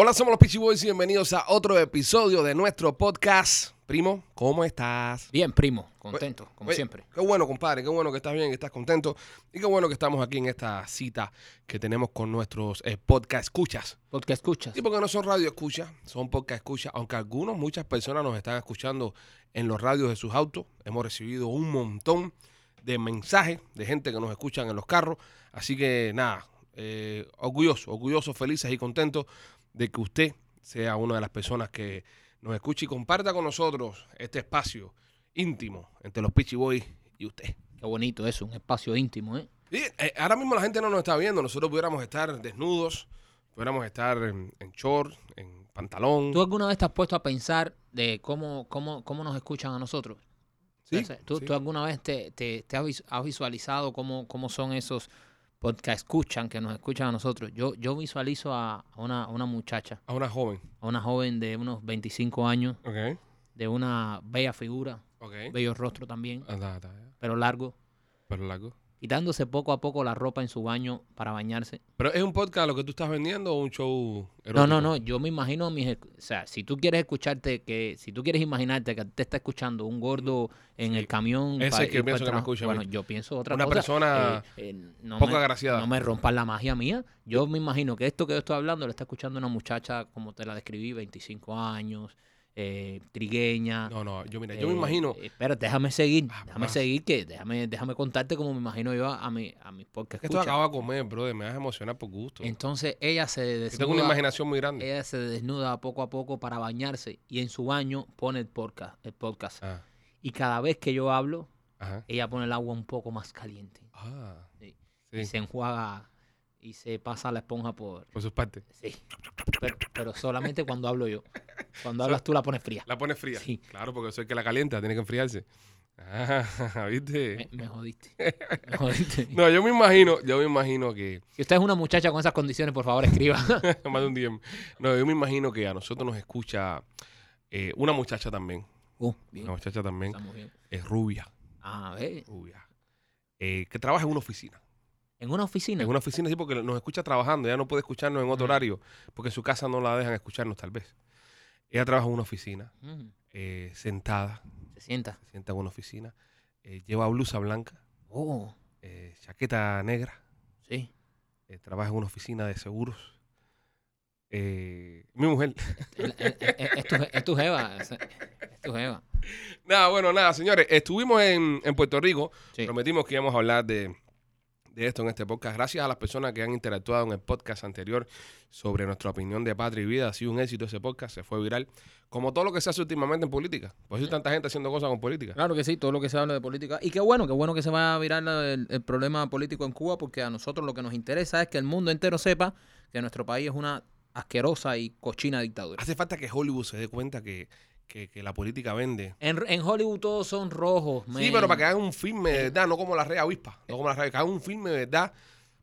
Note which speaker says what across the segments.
Speaker 1: Hola, somos los Peachy Boys y bienvenidos a otro episodio de nuestro podcast. Primo, ¿cómo estás?
Speaker 2: Bien, primo, contento, como
Speaker 1: Oye,
Speaker 2: siempre.
Speaker 1: Qué bueno, compadre, qué bueno que estás bien, que estás contento y qué bueno que estamos aquí en esta cita que tenemos con nuestros eh, podcast escuchas.
Speaker 2: Porque escuchas.
Speaker 1: Sí, porque no son radio escuchas, son podcast escuchas, aunque algunos, muchas personas nos están escuchando en los radios de sus autos. Hemos recibido un montón de mensajes de gente que nos escuchan en los carros. Así que nada, eh, orgulloso, orgulloso, felices y contentos de que usted sea una de las personas que nos escuche y comparta con nosotros este espacio íntimo entre los Pitchy Boys y usted.
Speaker 2: Qué bonito eso, un espacio íntimo, ¿eh?
Speaker 1: Y, eh, ahora mismo la gente no nos está viendo, nosotros pudiéramos estar desnudos, pudiéramos estar en, en short, en pantalón.
Speaker 2: ¿Tú alguna vez te has puesto a pensar de cómo, cómo, cómo nos escuchan a nosotros?
Speaker 1: Sí,
Speaker 2: ¿Tú,
Speaker 1: sí.
Speaker 2: tú alguna vez te, te- te has visualizado cómo, cómo son esos podcast escuchan que nos escuchan a nosotros? Yo, yo visualizo a una, a una muchacha,
Speaker 1: A una joven.
Speaker 2: a una joven de unos 25 años,
Speaker 1: Ok,
Speaker 2: de una bella figura,
Speaker 1: ok.
Speaker 2: bello rostro también,
Speaker 1: Anda, anda,
Speaker 2: pero largo,
Speaker 1: pero largo.
Speaker 2: Quitándose poco a poco la ropa en su baño para bañarse.
Speaker 1: ¿Pero es un podcast lo que tú estás vendiendo o un show erótico?
Speaker 2: No, no, no. Yo me imagino a mis. O sea, si tú quieres escucharte, que si tú quieres imaginarte que te está escuchando un gordo en
Speaker 1: Sí.
Speaker 2: el camión.
Speaker 1: Ese es que
Speaker 2: ir
Speaker 1: pienso que me escucha.
Speaker 2: Bueno, yo pienso otra
Speaker 1: Una
Speaker 2: cosa.
Speaker 1: persona
Speaker 2: Eh, eh, no
Speaker 1: poco
Speaker 2: me-
Speaker 1: agraciada.
Speaker 2: No me rompas la magia mía. Yo me imagino que esto que yo estoy hablando lo está escuchando una muchacha, como te la describí, 25 años, eh, trigueña.
Speaker 1: No, no, yo mira, yo me
Speaker 2: eh,
Speaker 1: imagino.
Speaker 2: eh, Espérate, déjame seguir.
Speaker 1: Ah,
Speaker 2: déjame
Speaker 1: más.
Speaker 2: seguir, que déjame, déjame contarte cómo me imagino yo a, mi, a mis podcast.
Speaker 1: Esto acaba de comer, brother, me vas a emocionar por gusto.
Speaker 2: Entonces ella se
Speaker 1: Yo tengo una
Speaker 2: desnuda-
Speaker 1: imaginación muy grande.
Speaker 2: ella se desnuda poco a poco para bañarse y en su baño pone el podcast. El podcast.
Speaker 1: Ah,
Speaker 2: Y cada vez que yo hablo,
Speaker 1: ajá.
Speaker 2: ella pone el agua un poco más caliente.
Speaker 1: Ah,
Speaker 2: Sí.
Speaker 1: sí,
Speaker 2: Y se enjuaga y se pasa la esponja por...
Speaker 1: por sus partes.
Speaker 2: Sí. Pero, pero solamente cuando hablo yo. Cuando hablas tú la pones fría.
Speaker 1: La pones fría.
Speaker 2: Sí.
Speaker 1: Claro, porque soy el que la calienta, tiene que enfriarse. Ah, ¿viste?
Speaker 2: Me, me jodiste. Me jodiste.
Speaker 1: No, yo me imagino, yo me imagino que
Speaker 2: Si usted es una muchacha con esas condiciones, por favor, escriba.
Speaker 1: más de un día. No, yo me imagino que a nosotros nos escucha eh, una muchacha también.
Speaker 2: Uh, bien.
Speaker 1: Una muchacha también es rubia,
Speaker 2: A ver,
Speaker 1: rubia. eh, que trabaja en una oficina.
Speaker 2: En una oficina.
Speaker 1: En una oficina sí, porque nos escucha trabajando. Ya no puede escucharnos en otro horario, porque en su casa no la dejan escucharnos tal vez. Ella trabaja en una oficina, eh, sentada,
Speaker 2: se sienta.
Speaker 1: se sienta en una oficina, eh, lleva blusa blanca,
Speaker 2: Oh,
Speaker 1: eh, chaqueta negra,
Speaker 2: sí.
Speaker 1: trabaja en una oficina de seguros. Eh, mi mujer.
Speaker 2: Es, es- tu, es tu jeva. Es, es tu jeva.
Speaker 1: nada, bueno, nada, señores. Estuvimos en, en Puerto Rico.
Speaker 2: Sí.
Speaker 1: Prometimos que íbamos a hablar de, de esto en este podcast. Gracias a las personas que han interactuado en el podcast anterior sobre nuestra opinión de patria y vida. Ha sido un éxito ese podcast, se fue viral. Como todo lo que se hace últimamente en política. Por eso hay tanta gente haciendo cosas con política.
Speaker 2: Claro que sí, todo lo que se habla de política. Y qué bueno, qué bueno que se va a virar el, el problema político en Cuba, porque a nosotros lo que nos interesa es que el mundo entero sepa que nuestro país es una asquerosa y cochina dictadura.
Speaker 1: Hace falta que Hollywood se dé cuenta que, que- que la política vende.
Speaker 2: En, en Hollywood todos son rojos.
Speaker 1: Sí, pero para que hagan un filme de verdad, no como la Red Avispa, no como la Red, que hagan un filme de verdad.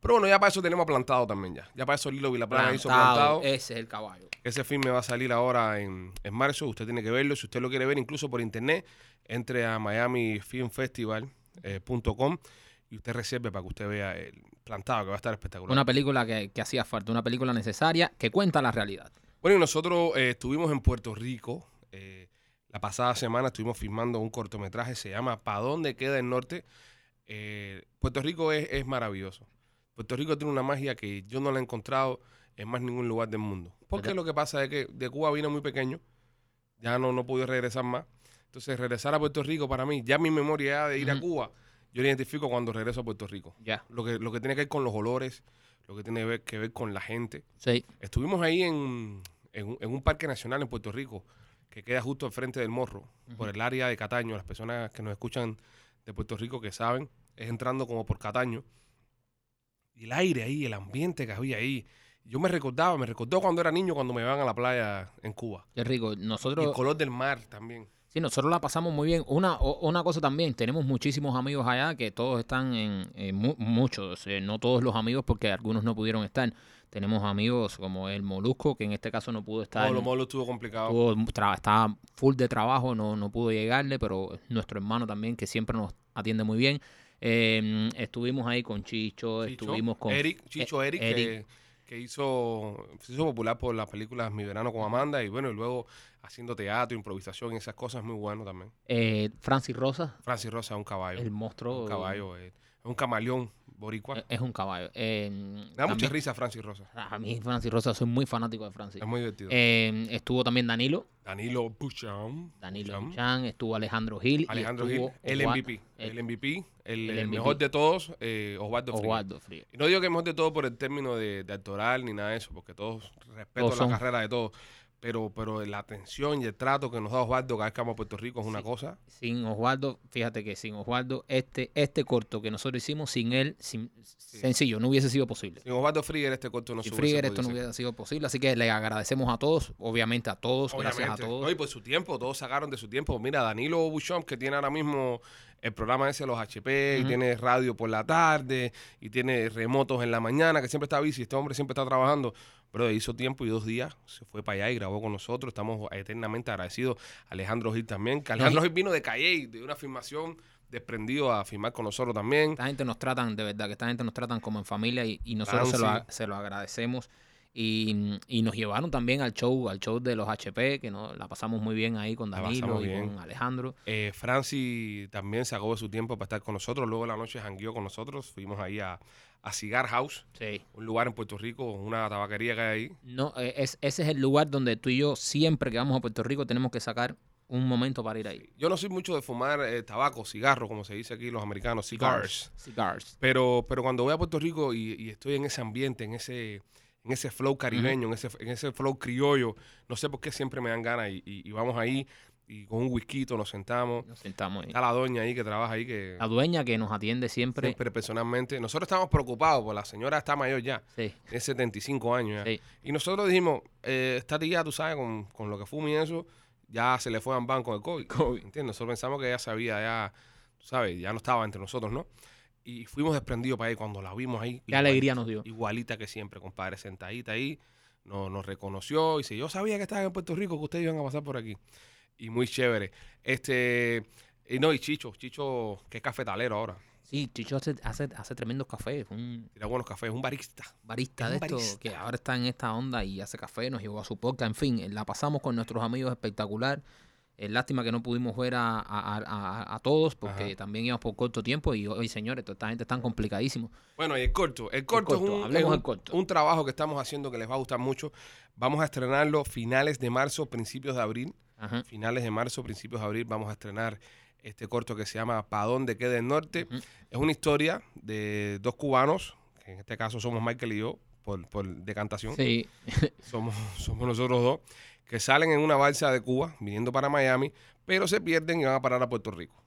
Speaker 1: Pero bueno, ya para eso tenemos plantado también ya. Ya para eso Lilo Vilaplana hizo
Speaker 2: Plantado,
Speaker 1: plantado.
Speaker 2: Ese es el caballo.
Speaker 1: Ese filme va a salir ahora en, en marzo. Usted tiene que verlo. Si usted lo quiere ver incluso por internet, entre a miamifilmfestival.com y usted reserve para que usted vea el plantado, que va a estar espectacular.
Speaker 2: Una película que, que hacía falta, una película necesaria que cuenta la realidad.
Speaker 1: Bueno, y nosotros eh, estuvimos en Puerto Rico. La pasada semana estuvimos filmando un cortometraje, se llama ¿Pa dónde queda el norte? Eh, Puerto Rico es, es maravilloso. Puerto Rico tiene una magia que yo no la he encontrado en más ningún lugar del mundo. Porque lo que pasa es que de Cuba vine muy pequeño, ya no, no pude regresar más. Entonces, regresar a Puerto Rico para mí, ya mi memoria de ir a. Cuba, yo la identifico cuando regreso a Puerto Rico.
Speaker 2: Ya.
Speaker 1: Lo que, lo que tiene que ver con los olores, lo que tiene que ver, que ver con la gente.
Speaker 2: Sí.
Speaker 1: Estuvimos ahí en, en un parque nacional en Puerto Rico, que queda justo al frente del Morro, por el área de Cataño. Las personas que nos escuchan de Puerto Rico que saben, es entrando como por Cataño. Y el aire ahí, el ambiente que había ahí. Yo me recordaba, me recordó cuando era niño, cuando me iban a la playa en Cuba.
Speaker 2: Qué rico.
Speaker 1: Y
Speaker 2: Nosotros,
Speaker 1: el color del mar también.
Speaker 2: Sí, nosotros la pasamos muy bien. Una, o- una cosa también, tenemos muchísimos amigos allá que todos están en, en mu- muchos, eh, no todos los amigos porque algunos no pudieron estar. Tenemos amigos como el Molusco, que en este caso no pudo estar.
Speaker 1: No, lo malo estuvo complicado.
Speaker 2: Estaba full de trabajo, no, no pudo llegarle, pero nuestro hermano también, que siempre nos atiende muy bien. Eh, estuvimos ahí con Chicho,
Speaker 1: Chicho,
Speaker 2: estuvimos con
Speaker 1: Eric, Chicho,
Speaker 2: eh,
Speaker 1: Eric,
Speaker 2: Eric.
Speaker 1: que que hizo, se hizo popular por las películas Mi Verano con Amanda y bueno, y luego haciendo teatro, improvisación y esas cosas, muy bueno también.
Speaker 2: Eh, Francis Rosa,
Speaker 1: Francis Rosa, un caballo.
Speaker 2: el monstruo.
Speaker 1: un caballo, eh, un camaleón boricua.
Speaker 2: Es un caballo. Eh,
Speaker 1: Me da mucha risa Francis Rosa.
Speaker 2: A mí, Francis Rosa, soy muy fanático de Francis.
Speaker 1: Es muy divertido.
Speaker 2: Eh, estuvo también Danilo,
Speaker 1: Danilo Buchan.
Speaker 2: Danilo
Speaker 1: Buchan.
Speaker 2: Chan, estuvo Alejandro Gil.
Speaker 1: Alejandro Gil, el MVP. El,
Speaker 2: el-
Speaker 1: MVP, el,
Speaker 2: el
Speaker 1: el mejor de todos, eh, Osvaldo Frías.
Speaker 2: Osvaldo Frías.
Speaker 1: Y no digo que mejor de todo por el término de, de actoral ni nada de eso, porque todos respeto
Speaker 2: Todos
Speaker 1: la
Speaker 2: son.
Speaker 1: carrera de todos. Pero, pero la atención y el trato que nos da Osvaldo cada vez que vamos a Puerto Rico es una
Speaker 2: Sí.
Speaker 1: cosa.
Speaker 2: Sin Osvaldo, fíjate que sin Osvaldo, este, este corto que nosotros hicimos, sin él, sin, sencillo, no hubiese sido posible.
Speaker 1: Sin Osvaldo Frieger este corto no
Speaker 2: Sin
Speaker 1: se hubiese
Speaker 2: Frigger esto no hubiera sido posible, así que le agradecemos a todos, obviamente a todos, gracias a todos.
Speaker 1: No, y por su tiempo, todos sacaron de su tiempo. Mira, Danilo Buchon, que tiene ahora mismo el programa ese, los HP, y tiene radio por la tarde, y tiene remotos en la mañana, que siempre está bici. Este hombre siempre está trabajando. Pero hizo tiempo y dos días se fue para allá y grabó con nosotros. Estamos eternamente agradecidos. Alejandro Gil también. Que Alejandro Gil vino de Calle, de una filmación desprendido a filmar con nosotros también.
Speaker 2: Esta gente nos tratan, de verdad, que esta gente nos tratan como en familia y, y nosotros
Speaker 1: Claro,
Speaker 2: se, lo,
Speaker 1: sí.
Speaker 2: a- se lo agradecemos. Y, y nos llevaron también al show, al show de los HP, que no, la pasamos muy bien ahí con Danilo y
Speaker 1: bien.
Speaker 2: con Alejandro.
Speaker 1: Eh, Franci también sacó de su tiempo para estar con nosotros. Luego de la noche jangueó con nosotros. Fuimos ahí a, a Cigar House.
Speaker 2: Sí.
Speaker 1: un lugar en Puerto Rico, una tabaquería que hay ahí.
Speaker 2: No, eh, es, ese es el lugar donde tú y yo, siempre que vamos a Puerto Rico, tenemos que sacar un momento para ir ahí.
Speaker 1: Yo no soy mucho de fumar eh, tabaco, cigarro, como se dice aquí los americanos, cigars.
Speaker 2: Cigars.
Speaker 1: Pero, pero cuando voy a Puerto Rico y, y estoy en ese ambiente, en ese, en ese flow caribeño, en, ese, en ese flow criollo, no sé por qué siempre me dan ganas y, y- y vamos ahí y con un whisky nos sentamos.
Speaker 2: Nos sentamos ahí.
Speaker 1: Está la doña ahí que trabaja ahí que
Speaker 2: La dueña que nos atiende siempre.
Speaker 1: siempre personalmente. Nosotros estamos preocupados porque la señora está mayor ya,
Speaker 2: Sí,
Speaker 1: tiene 75 años ya.
Speaker 2: sí.
Speaker 1: Y nosotros dijimos, eh, esta tía, tú sabes, con, con lo que fuma y eso, ya se le fue a un banco de COVID. ¿Entiendes? Nosotros pensamos que ella sabía, ya, tú sabes, ya no estaba entre nosotros, ¿no? Y fuimos desprendidos para ahí cuando la vimos ahí.
Speaker 2: Qué alegría nos dio.
Speaker 1: Igualita que siempre, compadre, sentadita ahí, nos, nos reconoció y dice, yo sabía que estaban en Puerto Rico, que ustedes iban a pasar por aquí. Y muy chévere. Este, y no, y Chicho, Chicho, que es cafetalero ahora.
Speaker 2: Sí, Chicho hace, hace, hace tremendos cafés. Un
Speaker 1: Tira buenos cafés, un barista.
Speaker 2: barista
Speaker 1: Es
Speaker 2: de esto que ahora está en esta onda y hace café, nos llevó a su podcast. En fin, la pasamos con nuestros amigos espectacular. Eh, lástima que no pudimos ver a, a- a- todos porque
Speaker 1: Ajá.
Speaker 2: también íbamos por corto tiempo y hoy, señores, toda esta gente está complicadísimo.
Speaker 1: Bueno, y el corto. El corto,
Speaker 2: corto,
Speaker 1: es, un,
Speaker 2: hablemos
Speaker 1: es un-
Speaker 2: corto.
Speaker 1: un trabajo que estamos haciendo que les va a gustar mucho. Vamos a estrenarlo finales de marzo, principios de abril.
Speaker 2: Ajá.
Speaker 1: Finales de marzo, principios de abril vamos a estrenar este corto que se llama Pa' dónde queda el norte. Es una historia de dos cubanos, que en este caso somos Michael y yo, por, por decantación.
Speaker 2: Sí,
Speaker 1: Somos, somos nosotros dos, que salen en una balsa de Cuba, viniendo para Miami, pero se pierden y van a parar a Puerto Rico.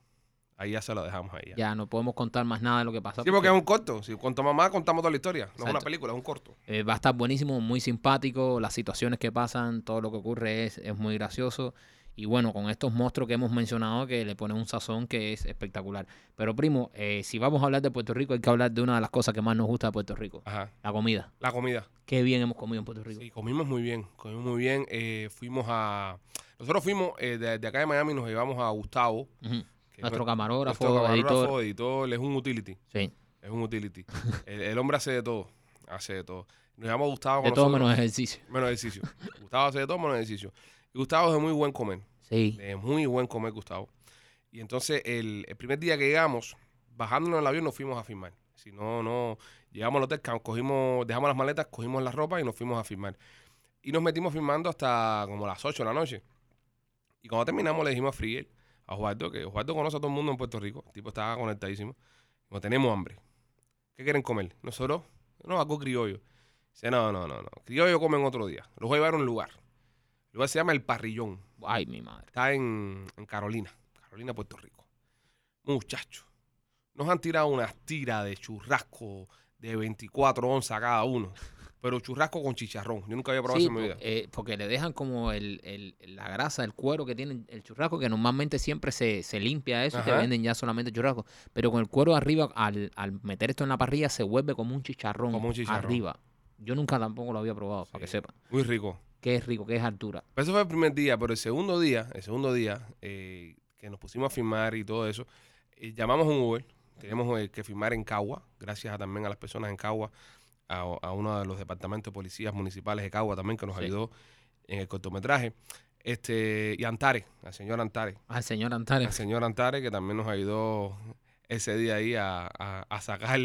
Speaker 1: Ahí ya se lo dejamos ahí. ya.
Speaker 2: ya no podemos contar más nada de lo que pasó.
Speaker 1: Sí, porque es un corto. Si contamos más, contamos toda la historia. No es una película, es un corto.
Speaker 2: Eh, va a estar buenísimo, muy simpático, las situaciones que pasan, todo lo que ocurre es, es muy gracioso. Y bueno, con estos monstruos que hemos mencionado que le ponen un sazón que es espectacular. Pero primo, eh, si vamos a hablar de Puerto Rico, hay que hablar de una de las cosas que más nos gusta de Puerto Rico,
Speaker 1: Ajá.
Speaker 2: la comida.
Speaker 1: La comida.
Speaker 2: Qué bien hemos comido en Puerto Rico.
Speaker 1: Sí, comimos muy bien, comimos muy bien. Eh, fuimos a... Nosotros fuimos, eh, de, de acá de Miami nos llevamos a Gustavo. Que es
Speaker 2: Nuestro
Speaker 1: nuestro
Speaker 2: camarógrafo,
Speaker 1: camarógrafo,
Speaker 2: editor.
Speaker 1: editor, es un utility.
Speaker 2: Sí,
Speaker 1: Es un utility. el, el hombre hace de todo. Hace de todo. Nos llamamos Gustavo
Speaker 2: de todo
Speaker 1: nosotros.
Speaker 2: menos ejercicio.
Speaker 1: menos ejercicio. Gustavo hace de todo menos ejercicio. Y Gustavo es de muy buen comer.
Speaker 2: Sí,
Speaker 1: De muy buen comer, Gustavo. Y entonces, el, el primer día que llegamos, bajándonos del avión, nos fuimos a filmar. Si no, no. Llegamos al hotel, cogimos, dejamos las maletas, cogimos la ropa y nos fuimos a filmar. Y nos metimos filmando hasta como las 8 de la noche. Y cuando terminamos, le dijimos a Friel, a Osvaldo, que Osvaldo conoce a todo el mundo en Puerto Rico. El tipo estaba conectadísimo. No tenemos hambre. ¿Qué quieren comer? Nosotros, no, algo criollo. Dice, no, no, no, no. Criollo comen otro día. Los voy a llevar a un lugar. El lugar se llama El Parrillón.
Speaker 2: ay, mi madre.
Speaker 1: Está en, en Carolina, Carolina, Puerto Rico. Muchachos, nos han tirado unas tiras de churrasco de 24 onzas cada uno. Pero churrasco con chicharrón. Yo nunca había probado
Speaker 2: Sí,
Speaker 1: eso en mi vida.
Speaker 2: eh, porque le dejan como el, el- la grasa, el cuero que tiene el churrasco, que normalmente siempre se, se limpia eso y te
Speaker 1: Ajá.
Speaker 2: venden ya solamente churrasco. Pero con el cuero arriba, al, al meter esto en la parrilla, se vuelve como un chicharrón,
Speaker 1: Como un chicharrón.
Speaker 2: arriba. Yo nunca tampoco lo había probado, para que sepan.
Speaker 1: Muy rico.
Speaker 2: Qué es rico, qué es altura.
Speaker 1: Pero eso fue el primer día, pero el segundo día, el segundo día, eh, que nos pusimos a filmar y todo eso, eh, llamamos a un Uber. Teníamos eh, que filmar en Cagua, gracias a- también a las personas en Cagua, a, a uno de los departamentos de policías municipales de Cagua también, que nos
Speaker 2: Sí.
Speaker 1: ayudó en el cortometraje. Este, y Antares, al señor Antares.
Speaker 2: Al señor Antares.
Speaker 1: Al señor Antares, que también nos ayudó ese día ahí a, a- a sacar.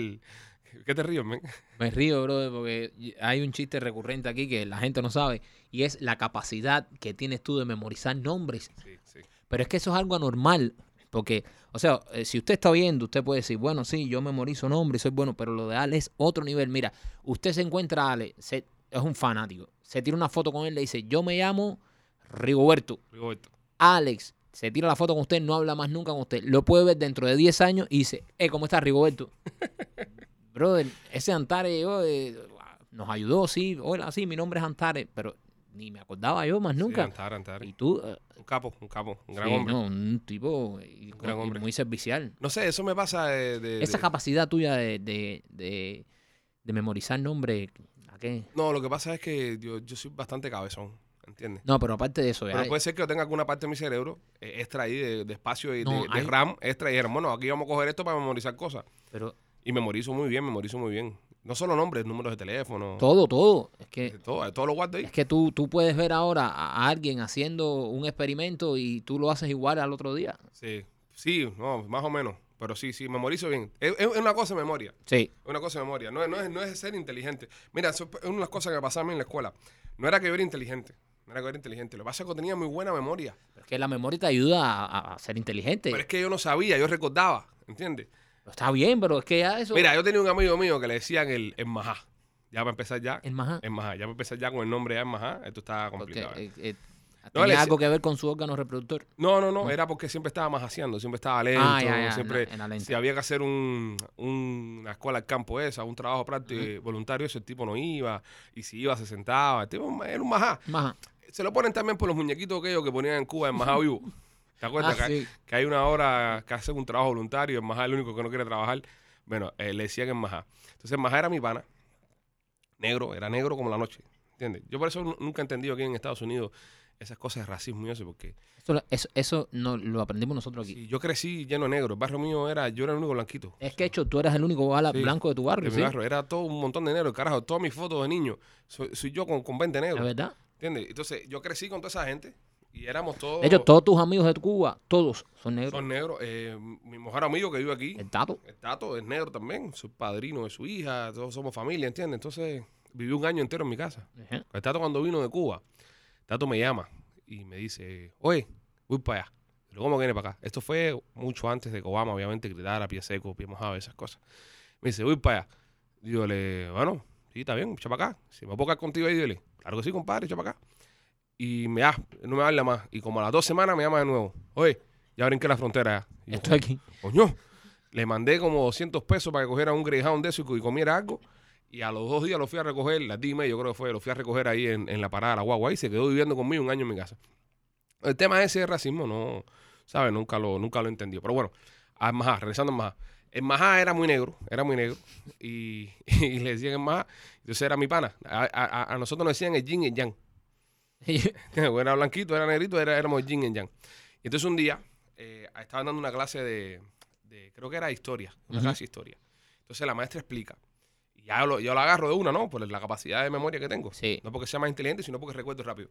Speaker 1: ¿Qué te ríes, men?
Speaker 2: Me río, brother, porque hay un chiste recurrente aquí que la gente no sabe y es la capacidad que tienes tú de memorizar nombres.
Speaker 1: Sí, sí.
Speaker 2: Pero es que eso es algo anormal, porque, o sea, eh, si usted está viendo, usted puede decir, bueno, sí, yo memorizo nombres, soy bueno, pero lo de Ale es otro nivel. Mira, usted se encuentra a Ale, se- es un fanático, se tira una foto con él, le dice, yo me llamo Rigoberto.
Speaker 1: Rigoberto.
Speaker 2: Alex se tira la foto con usted, no habla más nunca con usted. Lo puede ver dentro de 10 años y dice, eh, ¿cómo está Rigoberto? Brother, ese Antares llegó, eh, nos ayudó, sí, hola, sí, mi nombre es Antares, pero ni me acordaba yo más
Speaker 1: Sí,
Speaker 2: nunca. Y tú, eh,
Speaker 1: Un capo, un capo, un gran
Speaker 2: sí,
Speaker 1: hombre.
Speaker 2: no,
Speaker 1: No.
Speaker 2: un tipo y-
Speaker 1: gran
Speaker 2: y
Speaker 1: hombre.
Speaker 2: muy servicial.
Speaker 1: sé, eso me pasa de. de-
Speaker 2: Esa
Speaker 1: de-
Speaker 2: capacidad tuya de, de, de, de memorizar nombres, ¿a qué?
Speaker 1: No, lo que pasa es que yo, yo soy bastante cabezón, ¿entiendes?
Speaker 2: No, pero aparte de eso,
Speaker 1: Pero
Speaker 2: hay-
Speaker 1: puede ser que yo tenga alguna parte de mi cerebro eh, extra ahí de, de espacio y
Speaker 2: No,
Speaker 1: de, de
Speaker 2: hay-
Speaker 1: RAM extra y dijeron, bueno, aquí vamos a coger esto para memorizar cosas.
Speaker 2: pero
Speaker 1: Y memorizo muy bien, memorizo muy bien. No solo nombres, números de teléfono.
Speaker 2: todo, todo. Es que
Speaker 1: Todo, todo lo guardo ahí.
Speaker 2: Es que tú, tú puedes ver ahora a alguien haciendo un experimento y tú lo haces igual al otro día.
Speaker 1: Sí, sí, no, más o menos. Pero sí, sí, memorizo bien. Es, es una cosa de memoria.
Speaker 2: Sí.
Speaker 1: Es una cosa de memoria. No, es- no, es, no es ser inteligente. Mira, eso es una de las cosas que me pasaba a mí en la escuela. No era que yo era inteligente. No era que yo era inteligente. Lo que pasa es que tenía muy buena memoria.
Speaker 2: Es que la memoria te ayuda a, a- a ser inteligente.
Speaker 1: Pero es que yo no sabía, yo recordaba. ¿Entiendes?
Speaker 2: Está bien, pero es que ya eso.
Speaker 1: Mira, yo tenía un amigo mío que le decían el, el Majá. Ya para empezar ya.
Speaker 2: el majá.
Speaker 1: El Majá. Ya para empezar ya con el nombre ya el Majá. Esto está
Speaker 2: Porque,
Speaker 1: complicado.
Speaker 2: eh, eh,
Speaker 1: No,
Speaker 2: tenía algo que ver con su órgano reproductor.
Speaker 1: No, no, no, era porque siempre estaba majaseando, siempre estaba lento,
Speaker 2: Ah, ya, ya,
Speaker 1: siempre,
Speaker 2: en la- en la lenta.
Speaker 1: si había que hacer un, un- una escuela al campo esa, un trabajo práctico voluntario, ese tipo no iba, y si iba se sentaba, el tipo era un majá.
Speaker 2: Majá.
Speaker 1: Se lo ponen también por los muñequitos aquellos que ponían en Cuba en Majá Vivo. ¿Te acuerdas?
Speaker 2: Ah,
Speaker 1: que,
Speaker 2: sí.
Speaker 1: que hay una hora que hacen un trabajo voluntario, el Majá el único que no quiere trabajar. Bueno, eh, le decían en Majá. Entonces Majá era mi pana, negro, era negro como la noche, ¿entiendes? Yo por eso nu- nunca he entendido aquí en Estados Unidos esas cosas de racismo y eso, porque
Speaker 2: Eso, lo- eso, eso no, lo aprendimos nosotros aquí.
Speaker 1: Sí, yo crecí lleno de negro. El barrio mío era, yo era el único blanquito.
Speaker 2: Es que, hecho, tú eras el único bala
Speaker 1: Sí,
Speaker 2: blanco de tu
Speaker 1: De
Speaker 2: barrio,
Speaker 1: mi
Speaker 2: ¿sí?
Speaker 1: barrio. Era todo un montón de negro. Carajo, todas mis fotos de niño. Soy, soy yo con, con 20
Speaker 2: ¿Es
Speaker 1: negros.
Speaker 2: verdad?
Speaker 1: ¿Entiendes? Entonces, yo crecí con toda esa gente y éramos todos.
Speaker 2: De hecho, todos tus amigos de Cuba, todos son negros.
Speaker 1: Son negros. Eh, mi mejor amigo que vive aquí,
Speaker 2: El tato.
Speaker 1: el Tato, es negro también. Soy padrino de su hija. Todos somos familia, ¿entiendes? Entonces, viví un año entero en mi casa.
Speaker 2: Ajá.
Speaker 1: El Tato cuando vino de Cuba, Tato me llama y me dice, oye, voy para allá. Y luego, ¿cómo viene para acá? Esto fue mucho antes de que Obama, obviamente, gritara pie seco, pie mojado, esas cosas. Me dice, voy para allá. Le, bueno, sí, está bien, echa para acá. Si me puedo quedar contigo ahí, dile, claro que sí, compadre, echa para acá. Y me ah, no me habla más. Y como a las dos semanas me llama de nuevo. Oye, ya brinqué la frontera. ya. Y yo,
Speaker 2: Estoy aquí.
Speaker 1: Coño, le mandé como 200 pesos para que cogiera un Greyhound de eso y, co- y comiera algo. Y a los dos días lo fui a recoger, las dime, yo creo que fue, lo fui a recoger ahí en, en la parada de la guagua y se quedó viviendo conmigo un año en mi casa. El tema ese de racismo, no, ¿sabes? Nunca lo, nunca lo entendió. Pero bueno, a Majá, regresando a Majá. El Majá era muy negro, era muy negro. Y, y le decían el Majá, entonces era mi pana. A, a- a nosotros nos decían el yin y el yang. era blanquito, era negrito, era, éramos yin y yang. Y entonces un día eh, estaban dando una clase de, de- creo que era historia, una clase de historia. Entonces la maestra explica. Y ya yo lo, yo la agarro de una, ¿no? Por la capacidad de memoria que tengo.
Speaker 2: Sí.
Speaker 1: No porque sea más inteligente, sino porque recuerdo rápido.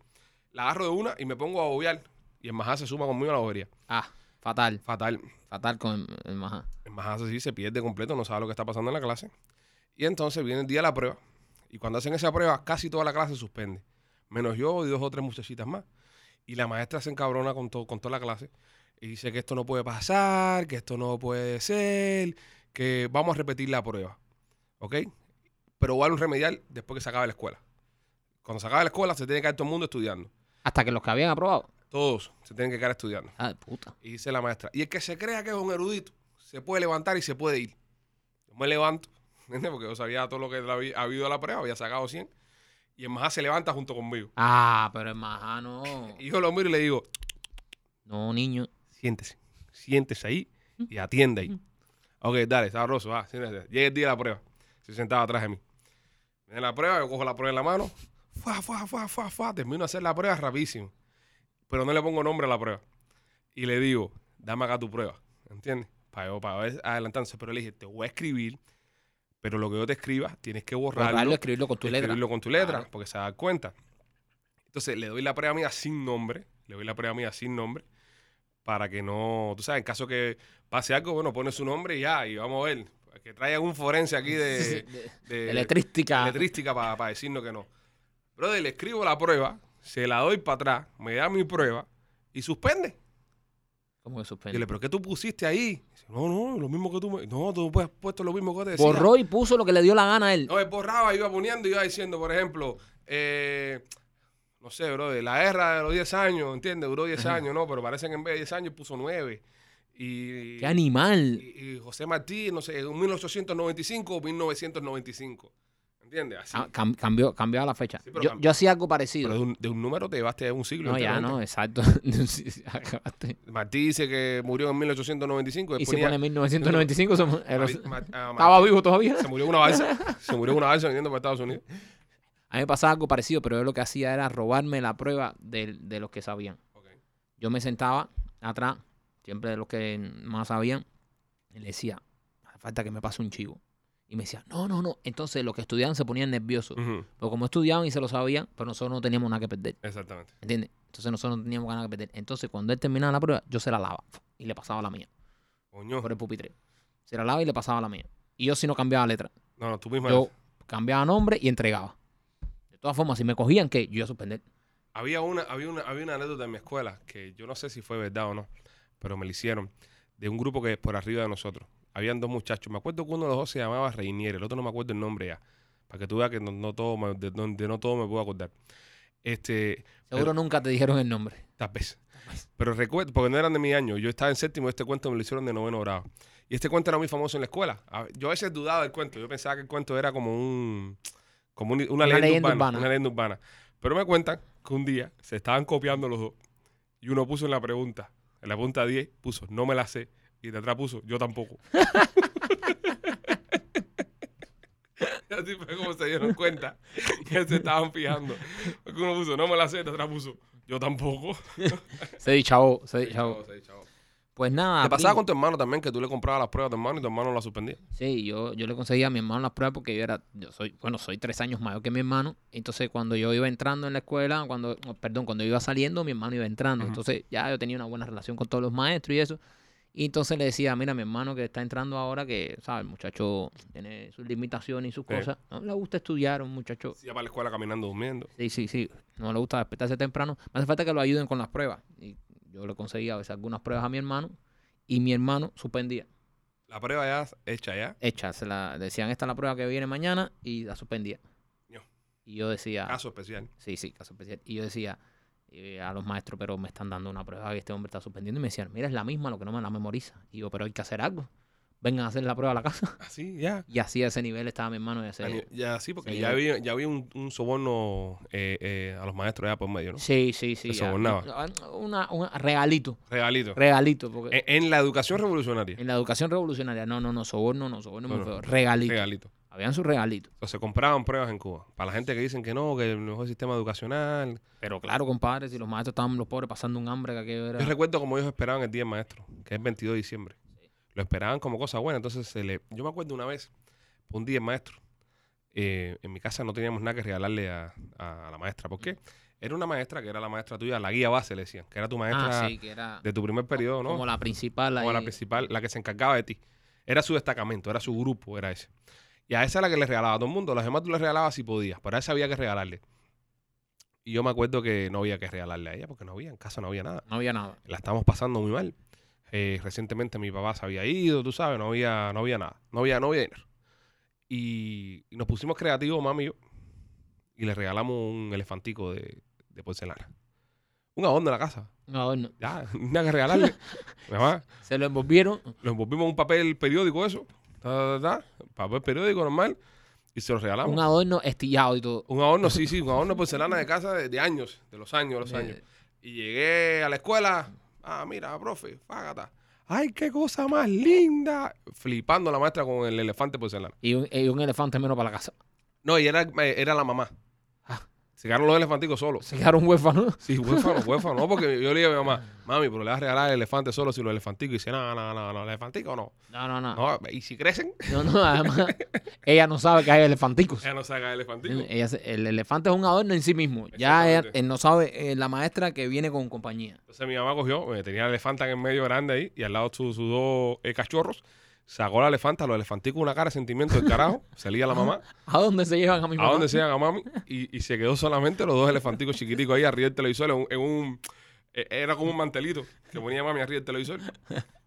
Speaker 1: La agarro de una y me pongo a bobear. Y el majá se suma conmigo a la bobería.
Speaker 2: Ah, fatal.
Speaker 1: Fatal.
Speaker 2: Fatal con el majá.
Speaker 1: El majá sí se pierde completo, no sabe lo que está pasando en la clase. Y entonces viene el día de la prueba. Y cuando hacen esa prueba, casi toda la clase suspende. Menos yo y dos o tres muchachitas más. Y la maestra se encabrona con, to- con toda la clase. Y dice que esto no puede pasar, que esto no puede ser, que vamos a repetir la prueba. ¿Ok? Pero igual un remedial después que se acabe la escuela. Cuando se acabe la escuela, se tiene que quedar todo el mundo estudiando.
Speaker 2: Hasta que los que habían aprobado.
Speaker 1: Todos se tienen que quedar estudiando.
Speaker 2: Ah, de puta.
Speaker 1: Y dice la maestra, y el que se crea que es un erudito, se puede levantar y se puede ir. Yo me levanto, ¿entiendes? Porque yo sabía todo lo que había habido a la prueba, había sacado 100. Y el majá se levanta junto conmigo.
Speaker 2: Ah, pero el majá no.
Speaker 1: Y yo lo miro y le digo,
Speaker 2: No, niño.
Speaker 1: siéntese, siéntese ahí y atienda ahí. Ok, dale, sabroso, va, siéntese. Llega el día de la prueba. Se sentaba atrás de mí. Viene la prueba, yo cojo la prueba en la mano, fa, fa, fa, fa, fa, termino de hacer la prueba rapidísimo. Pero no le pongo nombre a la prueba. Y le digo, dame acá tu prueba, ¿entiendes? Para yo, para ver adelantándose. Pero le dije, te voy a escribir Pero lo que yo te escriba, tienes que borrarlo,
Speaker 2: Borrarlo, escribirlo con tu letra.
Speaker 1: escribirlo con tu letra,
Speaker 2: Claro.
Speaker 1: porque se da cuenta. Entonces le doy la prueba mía sin nombre, le doy la prueba mía sin nombre, para que no, tú sabes, en caso que pase algo, bueno, pone su nombre y ya, y vamos a ver, que traigan un forense aquí de,
Speaker 2: De-
Speaker 1: de-
Speaker 2: Electrística.
Speaker 1: electrística para decirnos que no. Brother, le escribo la prueba, se la doy para atrás, me da mi prueba y suspende.
Speaker 2: ¿Cómo que suspende?
Speaker 1: le, ¿pero qué tú pusiste ahí? No, no, lo mismo que tú me... No, tú has puesto lo mismo que te decía.
Speaker 2: Borró y puso lo que le dio la gana a él.
Speaker 1: No, él borraba, iba poniendo, iba diciendo, por ejemplo, eh, no sé, bro, la guerra de los 10 años, ¿entiendes? Duró 10 años, ¿no? Pero parece que en vez de 10 años puso 9. Y,
Speaker 2: ¡Qué animal!
Speaker 1: y, y José Martí, no sé, en 1895 o 1995. ¿Entiendes? Así.
Speaker 2: Ah, cam- cambió, cambió la fecha.
Speaker 1: Sí,
Speaker 2: yo, yo hacía algo parecido.
Speaker 1: Pero de un, de un número te llevaste un siglo.
Speaker 2: no, ya no, exacto. Acabaste.
Speaker 1: Martí dice que murió en 1895. él
Speaker 2: y se
Speaker 1: ponía-
Speaker 2: pone 1995. somos- era-
Speaker 1: Mari- Ma- ah,
Speaker 2: estaba vivo todavía.
Speaker 1: Se murió en una balsa. se murió en una balsa viniendo para Estados Unidos.
Speaker 2: A mí me pasaba algo parecido, pero yo lo que hacía era robarme la prueba de, de los que sabían. Yo me sentaba atrás, siempre de los que más sabían, y le decía, falta que me pase un chivo. Y me decía, no, no, no. Entonces los que estudiaban se ponían nerviosos.
Speaker 1: Ujú,
Speaker 2: Porque como estudiaban y se lo sabían, pero nosotros no teníamos nada que perder.
Speaker 1: Exactamente.
Speaker 2: ¿Entiendes? Entonces nosotros no teníamos nada que perder. Entonces cuando él terminaba la prueba, yo se la lava y le pasaba la mía
Speaker 1: Coño.
Speaker 2: por el pupitre. Se la lava y le pasaba la mía. Y yo si no cambiaba letra.
Speaker 1: No, no, tú misma.
Speaker 2: Yo cambiaba nombre y entregaba. De todas formas, si me cogían, ¿qué? Yo iba a suspender.
Speaker 1: Había una, había una, había una anécdota en mi escuela que yo no sé si fue verdad o no, pero me la hicieron de un grupo que es por arriba de nosotros. Habían dos muchachos. Me acuerdo que uno de los dos se llamaba Reinier, el otro no me acuerdo el nombre ya. Para que tú veas que no, no todo me- de, no- de no todo me puedo acordar. Este,
Speaker 2: Seguro nunca te dijeron el nombre.
Speaker 1: tal vez. Pero recuerdo, porque no eran de mi año. Yo estaba en séptimo y este cuento me lo hicieron de noveno grado. Y este cuento era muy famoso en la escuela. Yo a veces dudaba del cuento. Yo pensaba que el cuento era como un como un- una,
Speaker 2: Una
Speaker 1: leyenda,
Speaker 2: leyenda
Speaker 1: urbana,
Speaker 2: urbana.
Speaker 1: Una leyenda urbana. Pero me cuentan que un día se estaban copiando los dos. Y uno puso en la pregunta, en la pregunta 10, puso, no me la sé. Y de atrás puso, yo tampoco. Y así fue como se dieron cuenta que se estaban fijando. Porque uno puso, no me la sé, de atrás puso, yo tampoco.
Speaker 2: Se dichavo, se dichavo.
Speaker 1: Chavo.
Speaker 2: Pues nada.
Speaker 1: ¿Te pasaba
Speaker 2: primo.
Speaker 1: con tu hermano también que tú le comprabas las pruebas a tu hermano y tu hermano las suspendía?
Speaker 2: Sí, yo, yo le conseguía a mi hermano las pruebas porque yo era, yo soy, bueno, soy tres años mayor que mi hermano. Entonces, cuando yo iba entrando en la escuela, cuando, perdón, cuando yo iba saliendo, mi hermano iba entrando. Entonces, ya yo tenía una buena relación con todos los maestros y eso. Y entonces le decía, mira, mi hermano que está entrando ahora, que, ¿sabes? El muchacho tiene sus limitaciones y sus
Speaker 1: Sí.
Speaker 2: cosas. No le gusta estudiar, un muchacho.
Speaker 1: Sí, iba para la escuela caminando, durmiendo.
Speaker 2: Sí, sí, sí. No le gusta despertarse temprano. Me hace falta que lo ayuden con las pruebas. Y yo le conseguía a veces algunas pruebas a mi hermano. Y mi hermano suspendía.
Speaker 1: La prueba ya hecha ya.
Speaker 2: hecha. Se la decían, esta es la prueba que viene mañana y la suspendía.
Speaker 1: Yo.
Speaker 2: Y yo decía,
Speaker 1: Caso especial.
Speaker 2: sí, sí, caso especial. Y yo decía eh, a los maestros, pero me están dando una prueba que este hombre está suspendiendo. Y me decían, mira, es la misma, lo que no me la memoriza. Y yo, pero hay que hacer algo. Vengan a hacer la prueba a la casa.
Speaker 1: Así, ya.
Speaker 2: Y así a ese nivel estaba mi hermano. Y ese-
Speaker 1: Ya, sí, porque ya había, ya había un, un soborno eh, eh, a los maestros ya por medio, ¿no?
Speaker 2: Sí, sí, sí.
Speaker 1: Se sobornaba.
Speaker 2: Una, una- regalito,
Speaker 1: Regalito.
Speaker 2: regalito. Porque
Speaker 1: En, en la educación revolucionaria.
Speaker 2: en la educación revolucionaria, no, no, no, soborno, no, soborno
Speaker 1: No,
Speaker 2: muy
Speaker 1: no.
Speaker 2: feo. Regalito.
Speaker 1: Regalito.
Speaker 2: Habían sus regalitos.
Speaker 1: Entonces se compraban pruebas en Cuba. Para la gente que dicen que no, que el mejor sistema educacional.
Speaker 2: Pero claro, compadre, si los maestros estaban los pobres pasando un hambre que aquello era...
Speaker 1: Yo recuerdo como ellos esperaban el Día del Maestro, que es el 22 de diciembre. Lo esperaban como cosa buena. Entonces, se le... yo me acuerdo una vez, un día el maestro, eh, en mi casa no teníamos nada que regalarle a, a la maestra. ¿Por qué? Era una maestra que era la maestra tuya, la guía base, le decían, que era tu maestra
Speaker 2: Ah, sí, que era
Speaker 1: de tu primer periodo, ¿no?
Speaker 2: como la principal.
Speaker 1: Como la principal, la que se encargaba de ti. Era su destacamento, era su grupo, era ese. Y a esa era la que le regalaba a todo el mundo. Las demás tú le regalabas si podías, pero a esa había que regalarle. Y yo me acuerdo que no había que regalarle a ella porque no había, en casa no había nada.
Speaker 2: No había nada.
Speaker 1: La estábamos pasando muy mal. Eh, recientemente mi papá se había ido, tú sabes, no había, no había nada. No había, no había dinero. Y, y nos pusimos creativos, mami y yo, y le regalamos un elefantico de, de porcelana. Un adorno de la casa.
Speaker 2: Un adorno.
Speaker 1: Ya, nada que regalarle.
Speaker 2: Se lo envolvieron.
Speaker 1: lo envolvimos en un papel periódico eso. Ta, ta, papel periódico normal. Y se lo regalamos.
Speaker 2: Un adorno estillado y todo.
Speaker 1: Un adorno, sí, sí, un adorno de porcelana de casa de, de años, de los años, los años. Y llegué a la escuela. Ah, mira, profe, fágata. Ay, qué cosa más linda. Flipando la maestra con el elefante porcelana.
Speaker 2: Y un, y un elefante menos para la casa.
Speaker 1: No, y era, eh, era la mamá. Se quedaron los elefanticos solos.
Speaker 2: Se quedaron huérfanos.
Speaker 1: Sí, huérfano, huérfano. No, porque yo le dije a mi mamá, mami, pero le vas a regalar el elefante solo si los elefanticos. Y dice, no, no, no, no, elefanticos no.
Speaker 2: No, no, no.
Speaker 1: No, y si crecen,
Speaker 2: No, no, además, ella no sabe que hay elefanticos.
Speaker 1: ella no saca el elefantico.
Speaker 2: Ella se- el elefante es un adorno en sí mismo. Ya ella, él no sabe eh, la maestra que viene con compañía.
Speaker 1: Entonces mi mamá cogió, eh, tenía el elefante en el medio grande ahí y al lado sus, sus dos eh, cachorros. Sacó la elefanta, los elefanticos una cara de sentimiento del carajo. Salía la mamá.
Speaker 2: ¿A dónde se llevan a mi
Speaker 1: ¿A
Speaker 2: mamá?
Speaker 1: dónde se iban a mami? Y, y se quedó solamente los dos elefanticos chiquiticos ahí arriba del televisor en un... en un- eh, era como un mantelito que ponía mami arriba del televisor.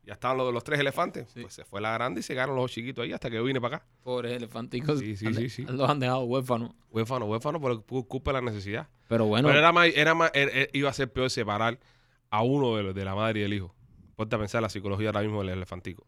Speaker 1: Ya estaban los, los tres elefantes. Pues se fue la grande y se quedaron los dos chiquitos ahí hasta que yo vine para acá.
Speaker 2: Pobres elefanticos.
Speaker 1: Sí, sí, sí, sí.
Speaker 2: Los han dejado huérfanos.
Speaker 1: Huérfano, huérfano por culpa de la necesidad.
Speaker 2: Pero bueno,
Speaker 1: Pero era más, era más, era- era- iba a ser peor separar a uno de, de la madre y del hijo. Ponte a pensar la psicología ahora mismo del elefantico.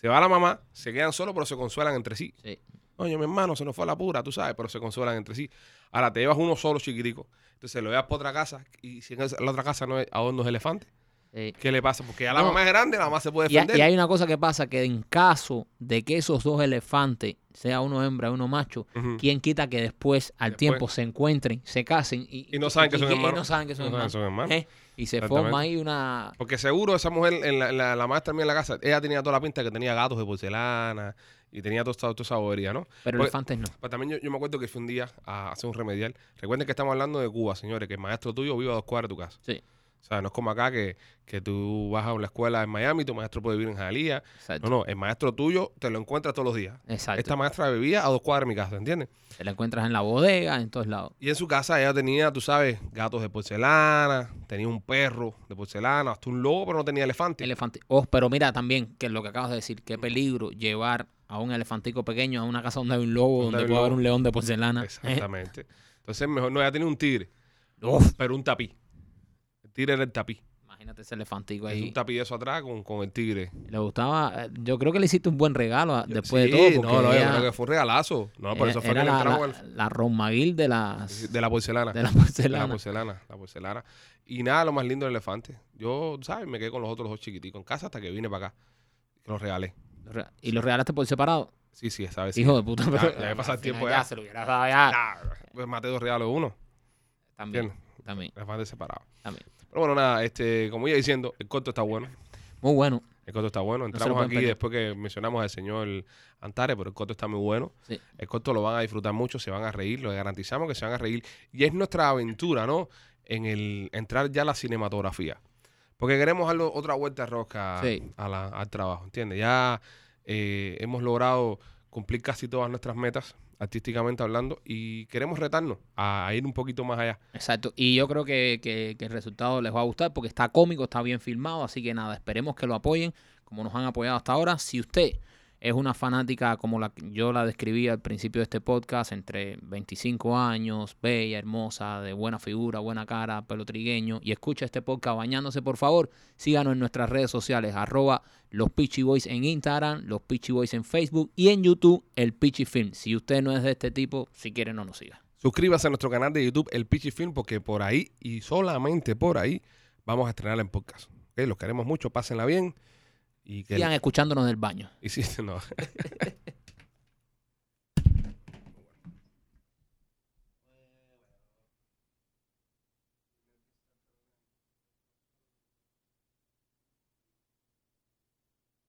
Speaker 1: Se va la mamá, se quedan solos, pero se consuelan entre sí.
Speaker 2: sí.
Speaker 1: Oye, mi hermano, se nos fue la pura, tú sabes, pero se consuelan entre sí. Ahora te llevas uno solo chiquitico, entonces lo llevas por otra casa y si en la otra casa no hay adornos elefantes,
Speaker 2: sí.
Speaker 1: ¿qué le pasa? Porque ya la
Speaker 2: No.
Speaker 1: mamá es grande, la mamá se puede defender.
Speaker 2: y hay una cosa que pasa, que en caso de que esos dos elefantes, sea uno hembra y uno macho,
Speaker 1: Ujú.
Speaker 2: ¿quién quita que después, al
Speaker 1: Después.
Speaker 2: tiempo, se encuentren, se casen y,
Speaker 1: Y no saben que son
Speaker 2: y- y
Speaker 1: hermanos.
Speaker 2: no saben que son
Speaker 1: No saben
Speaker 2: hermanos?
Speaker 1: que son hermanos.
Speaker 2: ¿Eh? Y se forma ahí una...
Speaker 1: Porque seguro esa mujer, en la, en la- la maestra mía en la casa, ella tenía toda la pinta que tenía gatos de porcelana y tenía toda, esa bobería, ¿no?
Speaker 2: Pero
Speaker 1: Pues-
Speaker 2: elefantes no.
Speaker 1: Pues también yo, yo me acuerdo que fue un día a hacer un remedial. Recuerden que estamos hablando de Cuba, señores, que el maestro tuyo vive a dos cuadras de tu casa.
Speaker 2: Sí.
Speaker 1: O sea, no es como acá que, que tú vas a una escuela en Miami, tu maestro puede vivir en Jalía.
Speaker 2: Exacto.
Speaker 1: No, no, el maestro tuyo te lo encuentras todos los días.
Speaker 2: Exacto.
Speaker 1: Esta maestra vivía a dos cuadras de mi casa, ¿entiendes?
Speaker 2: Te la encuentras en la bodega, en todos lados.
Speaker 1: Y en su casa ella tenía, tú sabes, gatos de porcelana, tenía un perro de porcelana, hasta un lobo, pero no tenía elefante.
Speaker 2: Elefante. Oh, pero mira también, que es lo que acabas de decir, qué peligro llevar a un elefantico pequeño a una casa donde hay un lobo,
Speaker 1: Donde
Speaker 2: puede haber un león de porcelana. ¿eh?
Speaker 1: Exactamente. Entonces, mejor no, ella tenía un tigre,
Speaker 2: Uf,
Speaker 1: pero un tapí. Tigre era el tapí.
Speaker 2: imagínate ese elefantico
Speaker 1: Es
Speaker 2: ahí.
Speaker 1: un tapí de eso atrás con, con el tigre.
Speaker 2: Le gustaba, eh, yo creo que le hiciste un buen regalo a- después
Speaker 1: Sí,
Speaker 2: de todo. Porque
Speaker 1: no, no, yo
Speaker 2: ella
Speaker 1: creo que fue un regalazo. No, por eso fue que
Speaker 2: la, la, la Ron Maguil de las
Speaker 1: de la porcelana.
Speaker 2: de la
Speaker 1: De la
Speaker 2: porcelana.
Speaker 1: porcelana, la porcelana. Y nada, lo más lindo del elefante. Yo, ¿sabes? Me quedé con los otros dos chiquiticos en casa hasta que vine para acá. Los regalé.
Speaker 2: Re- ¿Y los regalaste por separado?
Speaker 1: Sí, sí, esa vez sí.
Speaker 2: Hijo de puta.
Speaker 1: Ya-
Speaker 2: pero-
Speaker 1: ya me pasa el tiempo
Speaker 2: final
Speaker 1: ya.
Speaker 2: se lo hubiera dado ya.
Speaker 1: Ah, pues maté dos regalos uno.
Speaker 2: También,
Speaker 1: ¿Entiendes?
Speaker 2: también,
Speaker 1: Elefante separado.
Speaker 2: también.
Speaker 1: Pero bueno, nada, este, como iba diciendo, el corto está bueno.
Speaker 2: Muy bueno.
Speaker 1: El corto está bueno. Entramos aquí
Speaker 2: perder.
Speaker 1: después que mencionamos al señor Antares, pero el corto está muy bueno.
Speaker 2: Sí.
Speaker 1: El corto lo van a disfrutar mucho, se van a reír, lo garantizamos que se van a reír. Y es nuestra aventura, ¿no? En el entrar ya a la cinematografía. Porque queremos darle otra vuelta rosca
Speaker 2: Sí.
Speaker 1: a la- al trabajo, ¿entiendes? Ya eh, hemos logrado cumplir casi todas nuestras metas, artísticamente hablando, y queremos retarnos a, ir un poquito más allá.
Speaker 2: Exacto. Y yo creo que, que- que el resultado les va a gustar porque está cómico, está bien filmado. Así que nada, esperemos que lo apoyen como nos han apoyado hasta ahora. Si usted es una fanática como la yo la describí al principio de este podcast, entre 25 años, bella, hermosa, de buena figura, buena cara, pelo trigueño, y escucha este podcast bañándose, por favor, síganos en nuestras redes sociales, arroba los Peachy Boys en Instagram, los Peachy Boys en Facebook y en YouTube, el Peachy Film. Si usted no es de este tipo, si quiere no nos siga.
Speaker 1: Suscríbase a nuestro canal de YouTube, El Pichi Film, porque por ahí y solamente por ahí vamos a estrenar en podcast. ¿Ok? Los queremos mucho, pásenla bien. Y que
Speaker 2: Sigan escuchándonos del baño.
Speaker 1: y sí, no.